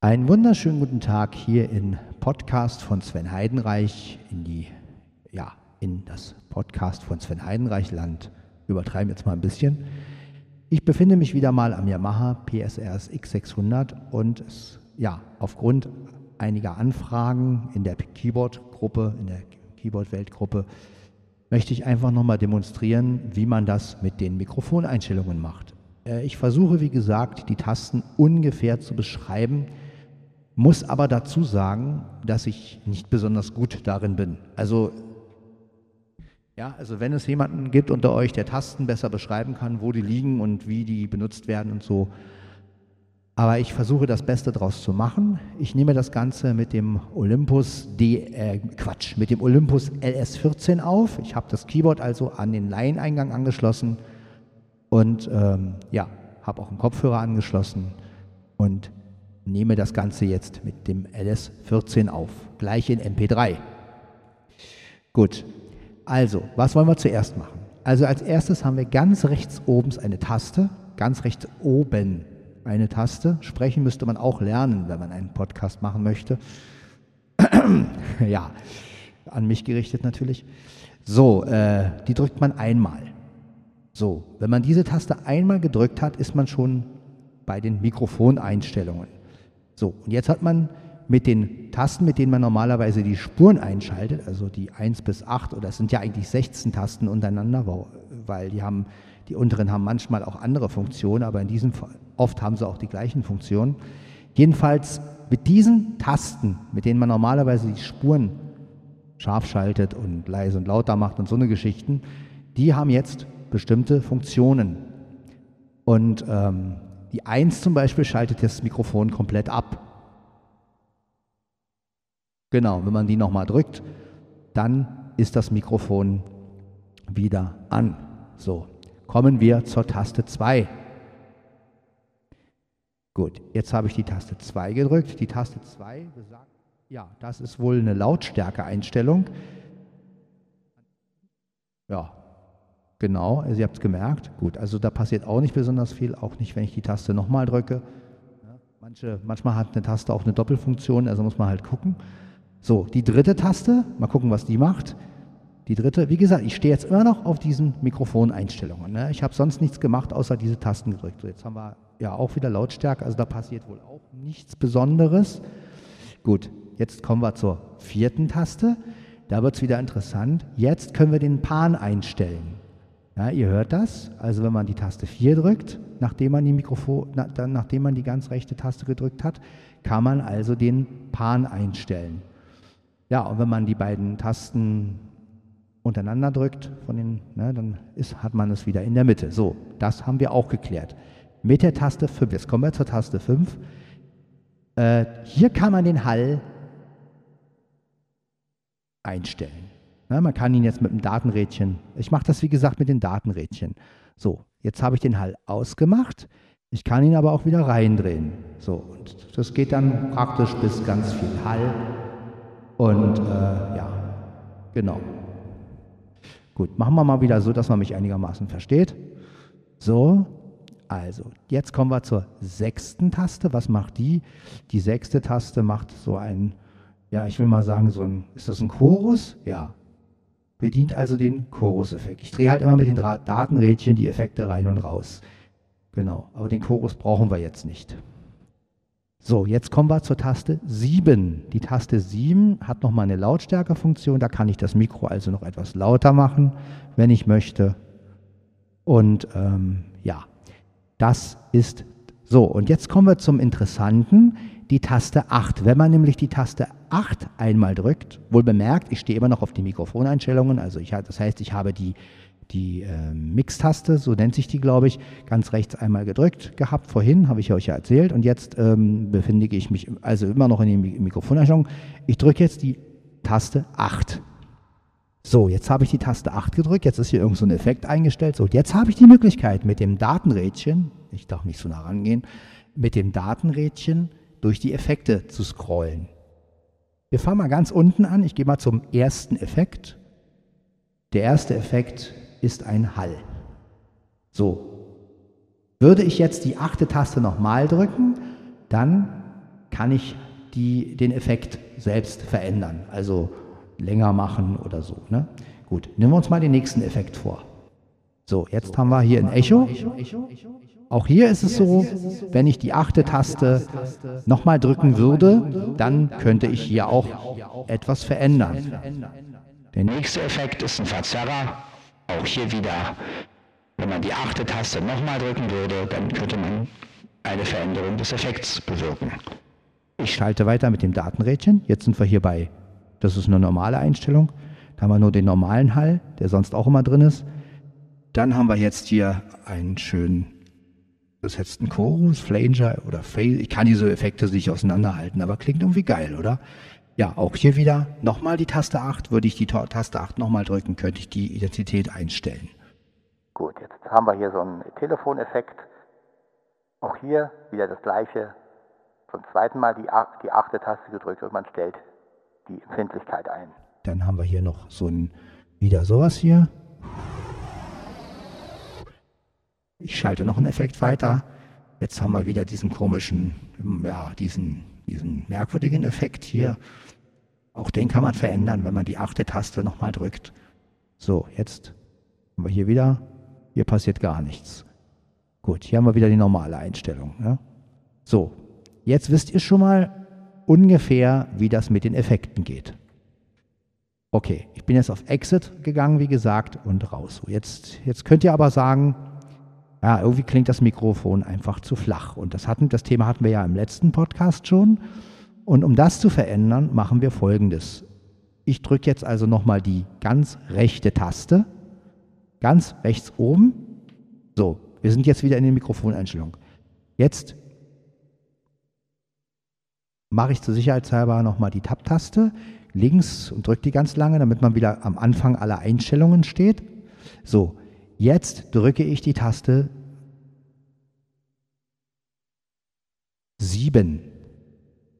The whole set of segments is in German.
Einen wunderschönen guten Tag hier in Podcast von Sven Heidenreich in die ja, in das Podcast von Sven Heidenreich Land. Übertreiben jetzt mal ein bisschen. Ich befinde mich wieder mal am Yamaha PSRS X600 und es, ja, aufgrund einiger Anfragen in der Keyboard-Gruppe, in der Keyboard-Weltgruppe, möchte ich einfach nochmal demonstrieren, wie man das mit den Mikrofoneinstellungen macht. Äh, ich versuche, wie gesagt, die Tasten ungefähr zu beschreiben, muss aber dazu sagen, dass ich nicht besonders gut darin bin. Also ja, also wenn es jemanden gibt unter euch, der Tasten besser beschreiben kann, wo die liegen und wie die benutzt werden und so. Aber ich versuche das Beste daraus zu machen. Ich nehme das Ganze mit dem Olympus D, äh, Quatsch, mit dem Olympus LS14 auf. Ich habe das Keyboard also an den Laieneingang angeschlossen und ähm, ja, habe auch einen Kopfhörer angeschlossen und nehme das Ganze jetzt mit dem LS14 auf. Gleich in MP3. Gut, also, was wollen wir zuerst machen? Also als erstes haben wir ganz rechts oben eine Taste, ganz rechts oben eine Taste. Sprechen müsste man auch lernen, wenn man einen Podcast machen möchte. ja, an mich gerichtet natürlich. So, äh, die drückt man einmal. So, wenn man diese Taste einmal gedrückt hat, ist man schon bei den Mikrofoneinstellungen. So, und jetzt hat man mit den Tasten, mit denen man normalerweise die Spuren einschaltet, also die 1 bis 8, oder es sind ja eigentlich 16 Tasten untereinander, weil die haben, die unteren haben manchmal auch andere Funktionen, aber in diesem Fall, oft haben sie auch die gleichen Funktionen. Jedenfalls mit diesen Tasten, mit denen man normalerweise die Spuren scharf schaltet und leise und lauter macht und so eine Geschichten, die haben jetzt bestimmte Funktionen. Und ähm, die 1 zum Beispiel schaltet das Mikrofon komplett ab. Genau, wenn man die nochmal drückt, dann ist das Mikrofon wieder an. So, kommen wir zur Taste 2. Gut, jetzt habe ich die Taste 2 gedrückt. Die Taste 2 besagt, ja, das ist wohl eine Lautstärke-Einstellung. Ja, genau, also ihr habt es gemerkt. Gut, also da passiert auch nicht besonders viel, auch nicht, wenn ich die Taste nochmal drücke. Manche, manchmal hat eine Taste auch eine Doppelfunktion, also muss man halt gucken. So, die dritte Taste, mal gucken, was die macht. Die dritte, wie gesagt, ich stehe jetzt immer noch auf diesen Mikrofoneinstellungen. Ne? Ich habe sonst nichts gemacht, außer diese Tasten gedrückt. So, jetzt haben wir ja auch wieder Lautstärke, also da passiert wohl auch nichts Besonderes. Gut, jetzt kommen wir zur vierten Taste. Da wird es wieder interessant. Jetzt können wir den Pan einstellen. Ja, ihr hört das. Also wenn man die Taste 4 drückt, nachdem man die Mikrofon, na, dann, nachdem man die ganz rechte Taste gedrückt hat, kann man also den Pan einstellen. Ja, und wenn man die beiden Tasten untereinander drückt, von den, ne, dann ist, hat man es wieder in der Mitte. So, das haben wir auch geklärt. Mit der Taste 5, jetzt kommen wir zur Taste 5. Äh, hier kann man den Hall einstellen. Ja, man kann ihn jetzt mit dem Datenrädchen, ich mache das wie gesagt mit den Datenrädchen. So, jetzt habe ich den Hall ausgemacht. Ich kann ihn aber auch wieder reindrehen. So, und das geht dann praktisch bis ganz viel Hall und äh, ja, genau. Gut, machen wir mal wieder so, dass man mich einigermaßen versteht. So, also, jetzt kommen wir zur sechsten Taste. Was macht die? Die sechste Taste macht so ein, ja, ich will mal sagen, so ein, ist das ein Chorus? Ja. Bedient also den Chorus-Effekt. Ich drehe halt immer mit den Datenrädchen die Effekte rein und raus. Genau, aber den Chorus brauchen wir jetzt nicht. So, jetzt kommen wir zur Taste 7. Die Taste 7 hat nochmal eine Lautstärkefunktion. Da kann ich das Mikro also noch etwas lauter machen, wenn ich möchte. Und ähm, ja, das ist so. Und jetzt kommen wir zum Interessanten, die Taste 8. Wenn man nämlich die Taste 8 einmal drückt, wohl bemerkt, ich stehe immer noch auf die Mikrofoneinstellungen, also ich, das heißt, ich habe die die äh, Mix-Taste, so nennt sich die, glaube ich, ganz rechts einmal gedrückt gehabt. Vorhin habe ich euch ja erzählt und jetzt ähm, befinde ich mich also immer noch in der Mikrofoneinstellung. Ich drücke jetzt die Taste 8. So, jetzt habe ich die Taste 8 gedrückt, jetzt ist hier irgend so ein Effekt eingestellt. So, jetzt habe ich die Möglichkeit mit dem Datenrädchen, ich darf nicht so nah rangehen, mit dem Datenrädchen durch die Effekte zu scrollen. Wir fangen mal ganz unten an. Ich gehe mal zum ersten Effekt. Der erste Effekt ist ein Hall. So. Würde ich jetzt die achte Taste nochmal drücken, dann kann ich die, den Effekt selbst verändern, also länger machen oder so. Ne? Gut, nehmen wir uns mal den nächsten Effekt vor. So, jetzt haben wir hier ein Echo. Auch hier ist es so, wenn ich die achte Taste nochmal drücken würde, dann könnte ich hier auch etwas verändern. Der nächste Effekt ist ein Verzerrer. Auch hier wieder, wenn man die achte Taste nochmal drücken würde, dann könnte man eine Veränderung des Effekts bewirken. Ich schalte weiter mit dem Datenrädchen. Jetzt sind wir hier bei, das ist eine normale Einstellung. Da haben wir nur den normalen Hall, der sonst auch immer drin ist. Dann haben wir jetzt hier einen schönen das ist jetzt ein Chorus, Flanger oder Phase. Ich kann diese Effekte nicht auseinanderhalten, aber klingt irgendwie geil, oder? Ja, auch hier wieder nochmal die Taste 8. Würde ich die Taste 8 nochmal drücken, könnte ich die Identität einstellen. Gut, jetzt haben wir hier so einen Telefoneffekt. Auch hier wieder das gleiche. Zum zweiten Mal die, die achte Taste gedrückt und man stellt die Empfindlichkeit ein. Dann haben wir hier noch so ein, wieder sowas hier. Ich schalte noch einen Effekt weiter. Jetzt haben wir wieder diesen komischen, ja, diesen, diesen merkwürdigen Effekt hier. Auch den kann man verändern, wenn man die achte Taste nochmal drückt. So, jetzt haben wir hier wieder, hier passiert gar nichts. Gut, hier haben wir wieder die normale Einstellung. Ja? So, jetzt wisst ihr schon mal ungefähr, wie das mit den Effekten geht. Okay, ich bin jetzt auf Exit gegangen, wie gesagt, und raus. Jetzt, jetzt könnt ihr aber sagen, ja, irgendwie klingt das Mikrofon einfach zu flach. Und das, hatten, das Thema hatten wir ja im letzten Podcast schon. Und um das zu verändern, machen wir folgendes. Ich drücke jetzt also nochmal die ganz rechte Taste, ganz rechts oben. So, wir sind jetzt wieder in den Mikrofoneinstellungen. Jetzt mache ich zur Sicherheitshalber nochmal die Tab-Taste links und drücke die ganz lange, damit man wieder am Anfang aller Einstellungen steht. So, Jetzt drücke ich die Taste 7.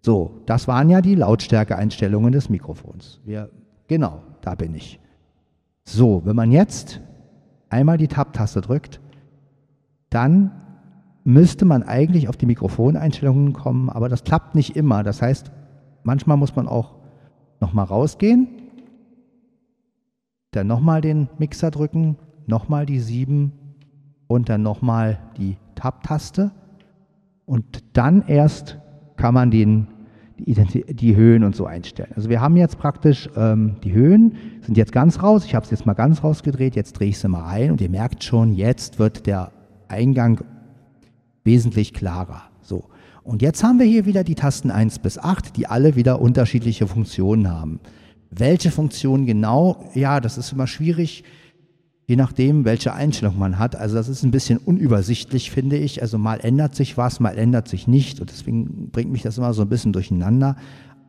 So, das waren ja die Lautstärkeeinstellungen des Mikrofons. Wir, genau, da bin ich. So, wenn man jetzt einmal die Tab-Taste drückt, dann müsste man eigentlich auf die Mikrofoneinstellungen kommen, aber das klappt nicht immer. Das heißt, manchmal muss man auch nochmal rausgehen, dann nochmal den Mixer drücken nochmal die 7 und dann nochmal die Tab-Taste. Und dann erst kann man den, die, die, Höhen und so einstellen. Also wir haben jetzt praktisch ähm, die Höhen, sind jetzt ganz raus. Ich habe es jetzt mal ganz rausgedreht, jetzt drehe ich sie mal rein und ihr merkt schon, jetzt wird der Eingang wesentlich klarer. So. Und jetzt haben wir hier wieder die Tasten 1 bis 8, die alle wieder unterschiedliche Funktionen haben. Welche Funktion genau? Ja, das ist immer schwierig je nachdem, welche Einstellung man hat. Also das ist ein bisschen unübersichtlich, finde ich. Also mal ändert sich was, mal ändert sich nicht. Und deswegen bringt mich das immer so ein bisschen durcheinander.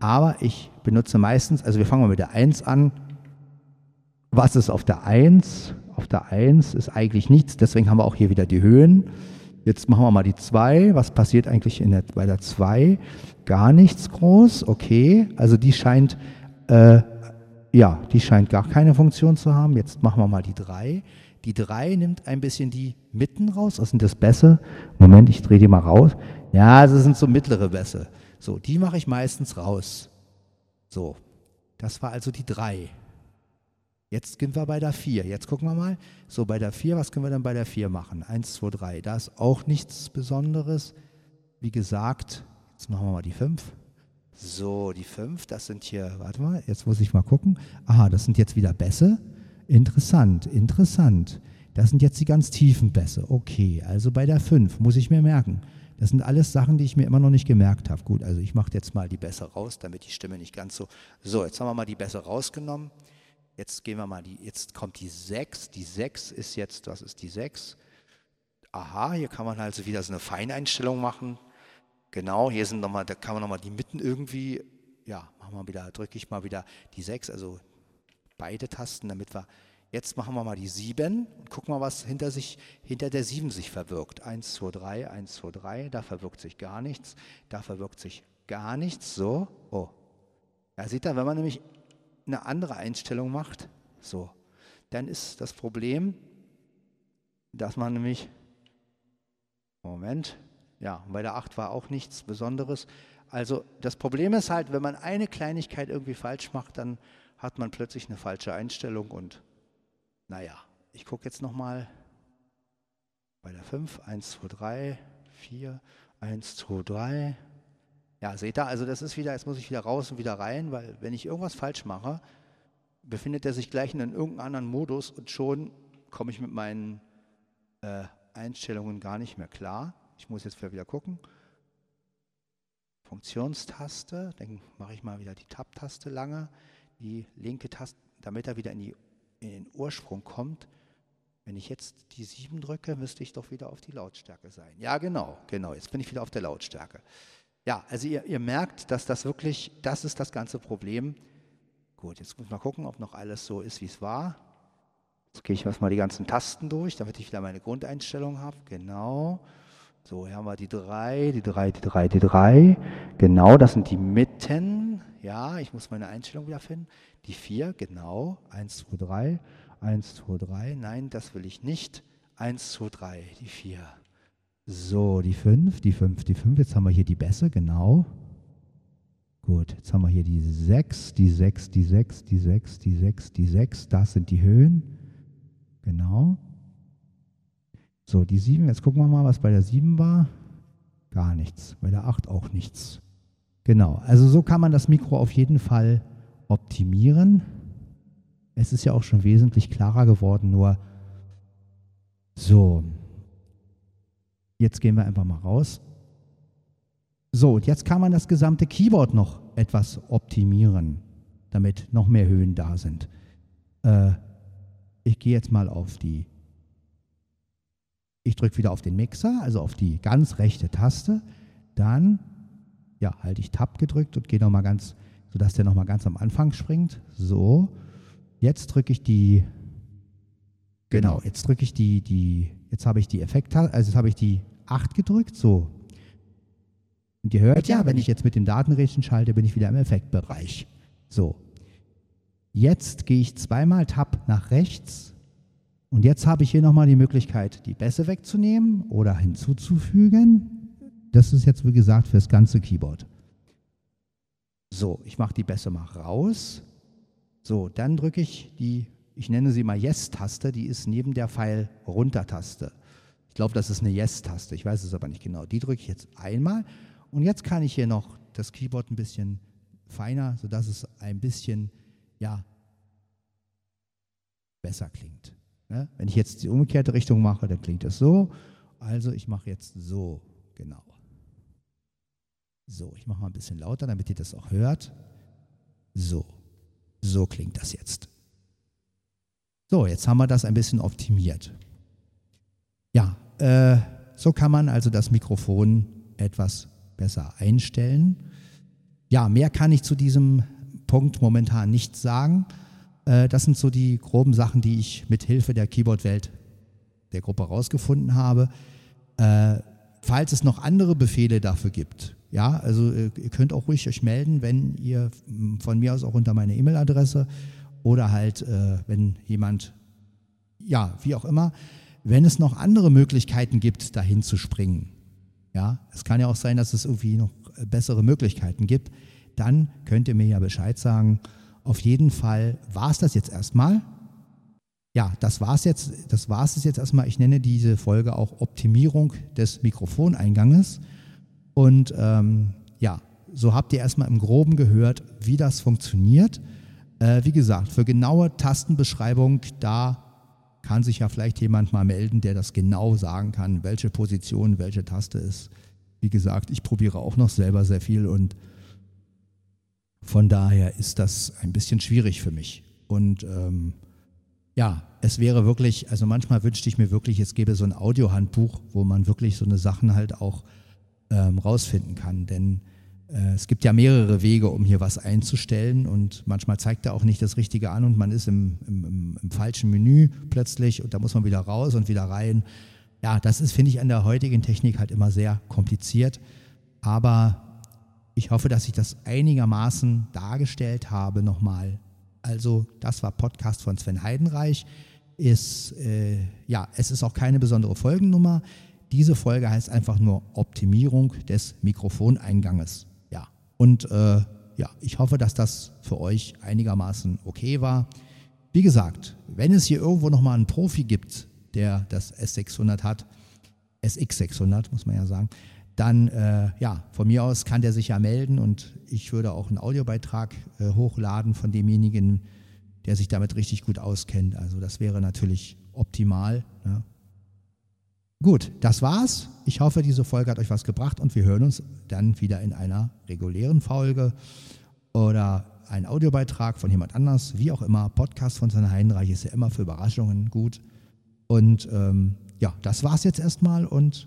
Aber ich benutze meistens, also wir fangen mal mit der 1 an. Was ist auf der 1? Auf der 1 ist eigentlich nichts, deswegen haben wir auch hier wieder die Höhen. Jetzt machen wir mal die 2. Was passiert eigentlich der, bei der 2? Gar nichts groß, okay. Also die scheint äh, ja, die scheint gar keine Funktion zu haben. Jetzt machen wir mal die 3. Die 3 nimmt ein bisschen die Mitten raus. Was sind das Bässe? Moment, ich drehe die mal raus. Ja, das sind so mittlere Bässe. So, die mache ich meistens raus. So, das war also die 3. Jetzt sind wir bei der 4. Jetzt gucken wir mal. So, bei der 4, was können wir dann bei der 4 machen? 1, 2, 3. Da ist auch nichts Besonderes. Wie gesagt, jetzt machen wir mal die 5. So, die fünf, das sind hier, warte mal, jetzt muss ich mal gucken. Aha, das sind jetzt wieder Bässe. Interessant, interessant. Das sind jetzt die ganz tiefen Bässe. Okay, also bei der fünf muss ich mir merken. Das sind alles Sachen, die ich mir immer noch nicht gemerkt habe. Gut, also ich mache jetzt mal die Bässe raus, damit die Stimme nicht ganz so. So, jetzt haben wir mal die Bässe rausgenommen. Jetzt gehen wir mal die, jetzt kommt die 6. Die 6 ist jetzt, was ist die 6? Aha, hier kann man also wieder so eine Feineinstellung machen. Genau, hier sind nochmal, da kann man nochmal die Mitten irgendwie, ja, machen wir wieder, drücke ich mal wieder die 6, also beide Tasten, damit wir, jetzt machen wir mal die 7 und gucken mal, was hinter sich, hinter der 7 sich verbirgt. 1, 2, 3, 1, 2, 3, da verbirgt sich gar nichts, da verbirgt sich gar nichts, so, oh. Ja, seht ihr, wenn man nämlich eine andere Einstellung macht, so, dann ist das Problem, dass man nämlich, Moment, Ja, bei der 8 war auch nichts Besonderes. Also das Problem ist halt, wenn man eine Kleinigkeit irgendwie falsch macht, dann hat man plötzlich eine falsche Einstellung und naja, ich gucke jetzt nochmal bei der 5, 1, 2, 3, 4, 1, 2, 3. Ja, seht ihr, also das ist wieder, jetzt muss ich wieder raus und wieder rein, weil wenn ich irgendwas falsch mache, befindet er sich gleich in irgendeinem anderen Modus und schon komme ich mit meinen äh, Einstellungen gar nicht mehr klar. Ich muss jetzt wieder gucken. Funktionstaste, dann mache ich mal wieder die Tab-Taste lange, die linke Taste, damit er wieder in, die, in den Ursprung kommt. Wenn ich jetzt die 7 drücke, müsste ich doch wieder auf die Lautstärke sein. Ja, genau, genau, jetzt bin ich wieder auf der Lautstärke. Ja, also ihr, ihr merkt, dass das wirklich, das ist das ganze Problem. Gut, jetzt muss ich mal gucken, ob noch alles so ist, wie es war. Jetzt gehe ich erstmal die ganzen Tasten durch, damit ich wieder meine Grundeinstellung habe. Genau. So, hier haben wir die 3, die 3, die 3, die 3. Genau, das sind die Mitten. Ja, ich muss meine Einstellung wieder finden. Die 4, genau. 1, 2, 3. 1, 2, 3. Nein, das will ich nicht. 1, 2, 3, die 4. So, die 5, die 5, die 5. Jetzt haben wir hier die Bässe, genau. Gut, jetzt haben wir hier die 6, die 6, die 6, die 6, die 6, die 6. Das sind die Höhen. Genau. So, die 7, jetzt gucken wir mal, was bei der 7 war. Gar nichts. Bei der 8 auch nichts. Genau, also so kann man das Mikro auf jeden Fall optimieren. Es ist ja auch schon wesentlich klarer geworden, nur so. Jetzt gehen wir einfach mal raus. So, und jetzt kann man das gesamte Keyboard noch etwas optimieren, damit noch mehr Höhen da sind. Äh, ich gehe jetzt mal auf die, ich drücke wieder auf den Mixer, also auf die ganz rechte Taste. Dann ja, halte ich Tab gedrückt und gehe nochmal ganz, sodass der nochmal ganz am Anfang springt. So, jetzt drücke ich die, genau, jetzt drücke ich die, die, jetzt habe ich die Effekt, also jetzt habe ich die 8 gedrückt, so, und ihr hört ja, wenn ich jetzt mit dem Datenrädchen schalte, bin ich wieder im Effektbereich. So. Jetzt gehe ich zweimal Tab nach rechts und jetzt habe ich hier nochmal die Möglichkeit, die Bässe wegzunehmen oder hinzuzufügen. Das ist jetzt, wie gesagt, für das ganze Keyboard. So, ich mache die Bässe mal raus. So, dann drücke ich die, ich nenne sie mal Yes-Taste, die ist neben der Pfeil-Runter-Taste. Ich glaube, das ist eine Yes-Taste, ich weiß es aber nicht genau. Die drücke ich jetzt einmal und jetzt kann ich hier noch das Keyboard ein bisschen feiner, sodass es ein bisschen, ja, besser klingt. Ne? Wenn ich jetzt die umgekehrte Richtung mache, dann klingt es so. Also ich mache jetzt so, genau. So, ich mache mal ein bisschen lauter, damit ihr das auch hört. So, so klingt das jetzt. So, jetzt haben wir das ein bisschen optimiert. Ja, äh, so kann man also das Mikrofon etwas besser einstellen. Ja, mehr kann ich zu diesem Punkt momentan nicht sagen. Äh, das sind so die groben Sachen, die ich mit Hilfe der Keyboard-Welt der Gruppe herausgefunden habe. Äh, falls es noch andere Befehle dafür gibt, ja, also äh, ihr könnt auch ruhig euch melden, wenn ihr von mir aus auch unter meine E-Mail-Adresse oder halt, wenn jemand, ja, wie auch immer, wenn es noch andere Möglichkeiten gibt, dahin zu springen, ja, es kann ja auch sein, dass es irgendwie noch äh, bessere Möglichkeiten gibt. Dann könnt ihr mir ja Bescheid sagen. Auf jeden Fall war es das jetzt erstmal. Ja, das war es jetzt, das war es jetzt erstmal. Ich nenne diese Folge auch Optimierung des Mikrofoneinganges. Und ähm, ja, so habt ihr erstmal im Groben gehört, wie das funktioniert. Äh, wie gesagt, für genaue Tastenbeschreibung, da kann sich ja vielleicht jemand mal melden, der das genau sagen kann, welche Position, welche Taste ist. Wie gesagt, ich probiere auch noch selber sehr viel und von daher ist das ein bisschen schwierig für mich. Und ähm, ja, es wäre wirklich, also manchmal wünschte ich mir wirklich, es gäbe so ein Audiohandbuch, wo man wirklich so eine Sachen halt auch ähm, rausfinden kann. Denn äh, es gibt ja mehrere Wege, um hier was einzustellen und manchmal zeigt er auch nicht das Richtige an und man ist im, im, im, falschen Menü plötzlich und da muss man wieder raus und wieder rein. Ja, das ist, finde ich, an der heutigen Technik halt immer sehr kompliziert. Aber ich hoffe, dass ich das einigermaßen dargestellt habe nochmal. Also, das war Podcast von Sven Heidenreich. Ist, äh, ja, es ist auch keine besondere Folgennummer. Diese Folge heißt einfach nur Optimierung des Mikrofoneinganges. Ja, und äh, ja, ich hoffe, dass das für euch einigermaßen okay war. Wie gesagt, wenn es hier irgendwo nochmal einen Profi gibt, der das S600 hat, SX600 muss man ja sagen, dann äh, ja, von mir aus kann der sich ja melden und ich würde auch einen Audiobeitrag äh, hochladen von demjenigen, der sich damit richtig gut auskennt. Also das wäre natürlich optimal. Ne? Gut, das war's. Ich hoffe, diese Folge hat euch was gebracht und wir hören uns dann wieder in einer regulären Folge oder ein Audiobeitrag von jemand anders, wie auch immer. Podcast von Sanne Heidenreich ist ja immer für Überraschungen gut. Und ähm, ja, das war's jetzt erstmal und